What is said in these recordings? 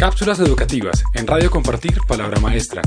Cápsulas educativas en Radio Compartir Palabra Maestra.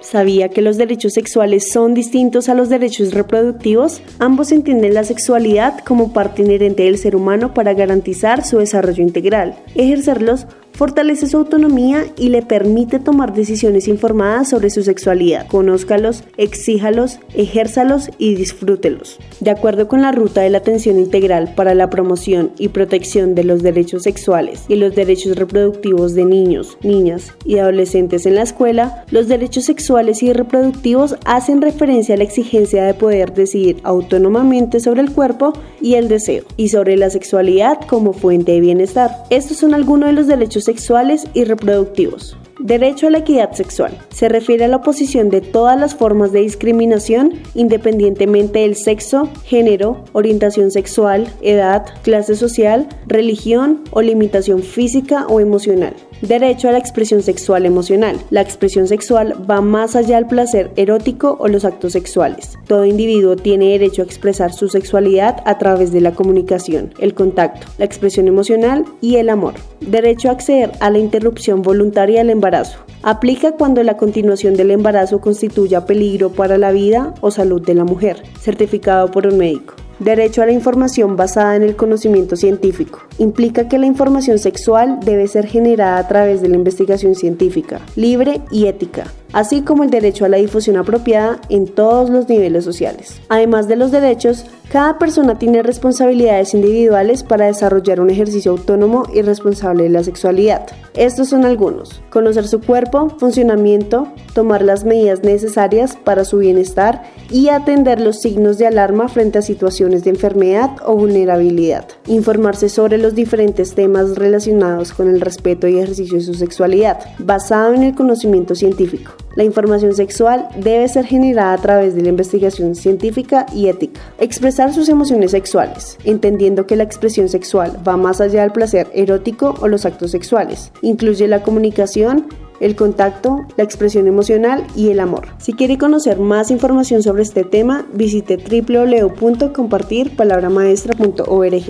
¿Sabía que los derechos sexuales son distintos a los derechos reproductivos? Ambos entienden la sexualidad como parte inherente del ser humano para garantizar su desarrollo integral. Ejercerlos fortalece su autonomía y le permite tomar decisiones informadas sobre su sexualidad. Conózcalos, exíjalos, ejérzalos y disfrútelos. De acuerdo con la Ruta de la Atención Integral para la Promoción y Protección de los Derechos Sexuales y los Derechos Reproductivos de Niños, Niñas y Adolescentes en la escuela, los derechos sexuales y reproductivos hacen referencia a la exigencia de poder decidir autónomamente sobre el cuerpo y el deseo, y sobre la sexualidad como fuente de bienestar. Estos son algunos de los derechos sexuales y reproductivos. Derecho a la equidad sexual. Se refiere a la oposición de todas las formas de discriminación, independientemente del sexo, género, orientación sexual, edad, clase social, religión o limitación física o emocional. Derecho a la expresión sexual emocional. La expresión sexual va más allá del placer erótico o los actos sexuales. Todo individuo tiene derecho a expresar su sexualidad a través de la comunicación, el contacto, la expresión emocional y el amor. Derecho a acceder a la interrupción voluntaria del embarazo. Aplica cuando la continuación del embarazo constituya peligro para la vida o salud de la mujer, certificado por un médico. Derecho a la información basada en el conocimiento científico. Implica que la información sexual debe ser generada a través de la investigación científica, libre y ética, así como el derecho a la difusión apropiada en todos los niveles sociales. Además de los derechos, cada persona tiene responsabilidades individuales para desarrollar un ejercicio autónomo y responsable de la sexualidad. Estos son algunos. Conocer su cuerpo, funcionamiento, tomar las medidas necesarias para su bienestar y atender los signos de alarma frente a situaciones de enfermedad o vulnerabilidad. Informarse sobre los diferentes temas relacionados con el respeto y ejercicio de su sexualidad, basado en el conocimiento científico. La información sexual debe ser generada a través de la investigación científica y ética. Expresar sus emociones sexuales, entendiendo que la expresión sexual va más allá del placer erótico o los actos sexuales. Incluye la comunicación, el contacto, la expresión emocional y el amor. Si quiere conocer más información sobre este tema, visite www.compartirpalabramaestra.org.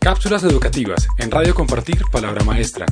Cápsulas educativas en Radio Compartir Palabra Maestra.